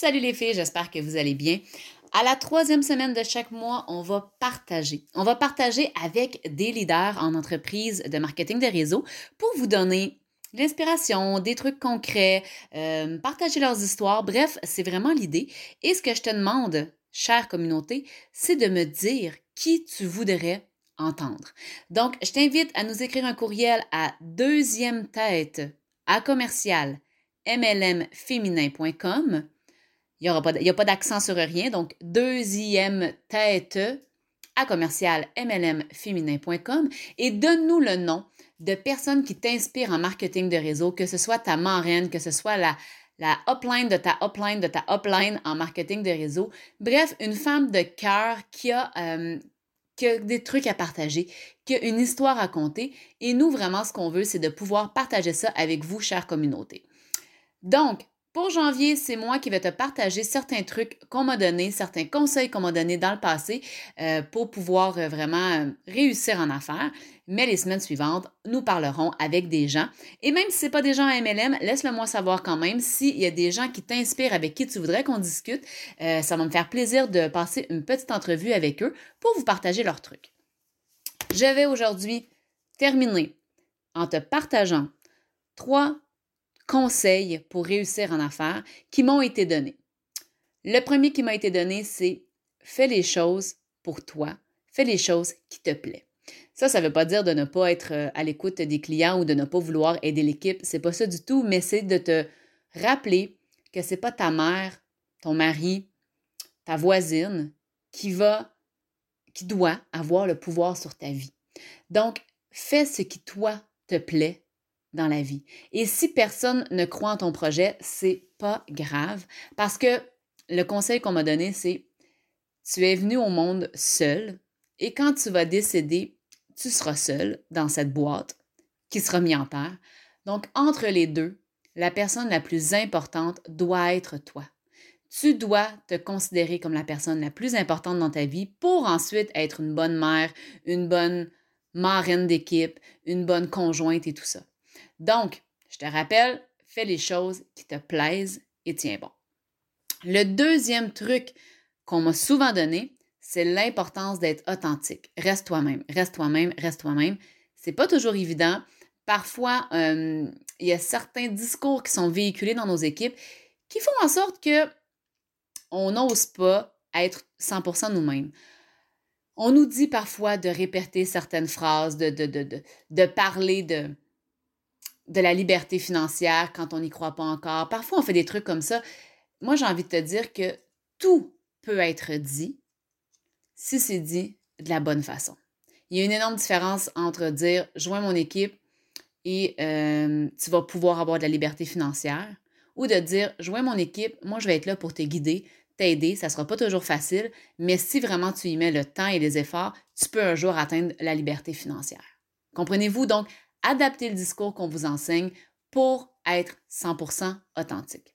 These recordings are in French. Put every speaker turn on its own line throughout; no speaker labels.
Salut les filles, j'espère que vous allez bien. À la troisième semaine de chaque mois, on va partager. On va partager avec des leaders en entreprise de marketing de réseau pour vous donner l'inspiration, des trucs concrets, euh, partager leurs histoires. Bref, c'est vraiment l'idée. Et ce que je te demande, chère communauté, c'est de me dire qui tu voudrais entendre. Donc, je t'invite à nous écrire un courriel à deuxième tête à commercial mlmféminin.com. Il n'y a pas d'accent sur rien, donc deuxième tête à commercial mlmféminin.com et donne-nous le nom de personnes qui t'inspirent en marketing de réseau, que ce soit ta marraine, que ce soit la, la upline de ta upline de ta upline en marketing de réseau. Bref, une femme de cœur qui a, euh, qui a des trucs à partager, qui a une histoire à conter. Et nous, vraiment, ce qu'on veut, c'est de pouvoir partager ça avec vous, chère communauté. Donc, pour janvier, c'est moi qui vais te partager certains trucs qu'on m'a donnés, certains conseils qu'on m'a donnés dans le passé euh, pour pouvoir euh, vraiment euh, réussir en affaires. Mais les semaines suivantes, nous parlerons avec des gens. Et même si ce n'est pas des gens à MLM, laisse-le moi savoir quand même s'il y a des gens qui t'inspirent, avec qui tu voudrais qu'on discute. ça va me faire plaisir de passer une petite entrevue avec eux pour vous partager leurs trucs. Je vais aujourd'hui terminer en te partageant trois conseils pour réussir en affaires qui m'ont été donnés. Le premier qui m'a été donné, c'est fais les choses pour toi, fais les choses qui te plaisent. Ça, ça ne veut pas dire de ne pas être euh, à l'écoute des clients ou de ne pas vouloir aider l'équipe. C'est pas ça du tout, mais c'est de te rappeler que c'est pas ta mère, ton mari, ta voisine qui va, qui doit avoir le pouvoir sur ta vie. Donc, fais ce qui toi te plaît dans la vie. Et si personne ne croit en ton projet, c'est pas grave parce que le conseil qu'on m'a donné, c'est tu es venu au monde seul et quand tu vas décéder, tu seras seul dans cette boîte qui sera mise en terre. Donc, entre les deux, la personne la plus importante doit être toi. Tu dois te considérer comme la personne la plus importante dans ta vie pour ensuite être une bonne mère, une bonne marraine d'équipe, une bonne conjointe et tout ça. Donc, je te rappelle, fais les choses qui te plaisent et tiens bon. Le deuxième truc qu'on m'a souvent donné, c'est l'importance d'être authentique. Reste toi-même, reste toi-même, reste toi-même. C'est pas toujours évident. Parfois, euh, il y a certains discours qui sont véhiculés dans nos équipes qui font en sorte que on n'ose pas être 100% nous-mêmes. On nous dit parfois de répéter certaines phrases, de, de, de, de parler de, de la liberté financière quand on n'y croit pas encore. Parfois, on fait des trucs comme ça. Moi, j'ai envie de te dire que tout peut être dit si c'est dit de la bonne façon. Il y a une énorme différence entre dire joins mon équipe et euh, tu vas pouvoir avoir de la liberté financière ou de dire joins mon équipe, moi je vais être là pour te guider, t'aider, ça ne sera pas toujours facile, mais si vraiment tu y mets le temps et les efforts, tu peux un jour atteindre la liberté financière. Comprenez-vous? Donc adapter le discours qu'on vous enseigne pour être 100% authentique.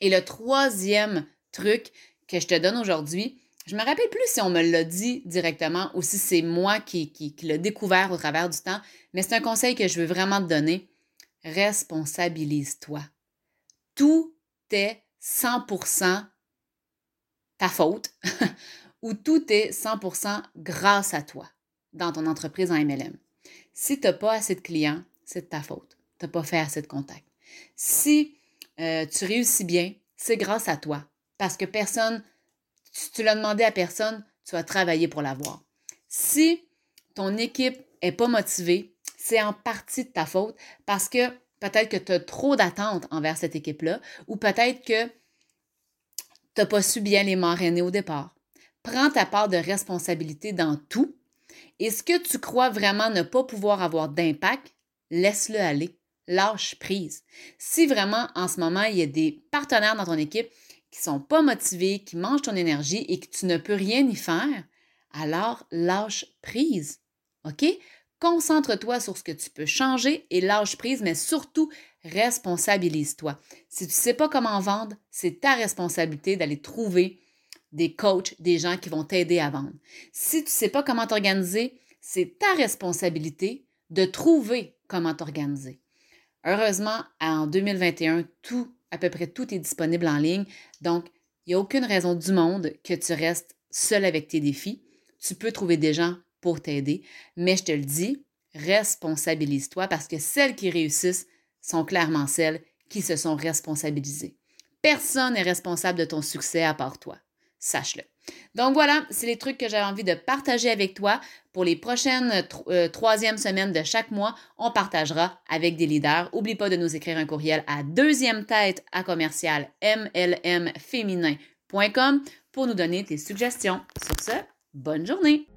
Et le troisième truc que je te donne aujourd'hui, je me rappelle plus si on me l'a dit directement ou si c'est moi qui, qui, qui l'ai découvert au travers du temps, mais c'est un conseil que je veux vraiment te donner. Responsabilise-toi. Tout est 100% ta faute ou tout est 100% grâce à toi dans ton entreprise en MLM. Si tu n'as pas assez de clients, c'est de ta faute. Tu n'as pas fait assez de contacts. Si euh, tu réussis bien, c'est grâce à toi. Parce que personne, tu, tu l'as demandé à personne, tu as travaillé pour l'avoir. Si ton équipe n'est pas motivée, c'est en partie de ta faute parce que peut-être que tu as trop d'attentes envers cette équipe-là ou peut-être que tu n'as pas su bien les marrainer au départ. Prends ta part de responsabilité dans tout et ce que tu crois vraiment ne pas pouvoir avoir d'impact, laisse-le aller. Lâche prise. Si vraiment en ce moment, il y a des partenaires dans ton équipe qui ne sont pas motivés, qui mangent ton énergie et que tu ne peux rien y faire, alors lâche prise. OK? Concentre-toi sur ce que tu peux changer et lâche prise, mais surtout responsabilise-toi. Si tu ne sais pas comment vendre, c'est ta responsabilité d'aller trouver des coachs, des gens qui vont t'aider à vendre. Si tu ne sais pas comment t'organiser, c'est ta responsabilité de trouver comment t'organiser. Heureusement, en 2021, tout à peu près tout est disponible en ligne. Donc, il n'y a aucune raison du monde que tu restes seul avec tes défis. Tu peux trouver des gens pour t'aider, mais je te le dis, responsabilise-toi parce que celles qui réussissent sont clairement celles qui se sont responsabilisées. Personne n'est responsable de ton succès à part toi. Sache-le. Donc voilà, c'est les trucs que j'avais envie de partager avec toi. Pour les prochaines euh, troisième semaines de chaque mois, on partagera avec des leaders. Oublie pas de nous écrire un courriel à deuxième tête à commercial mlmféminin.com pour nous donner tes suggestions. Sur ce, bonne journée!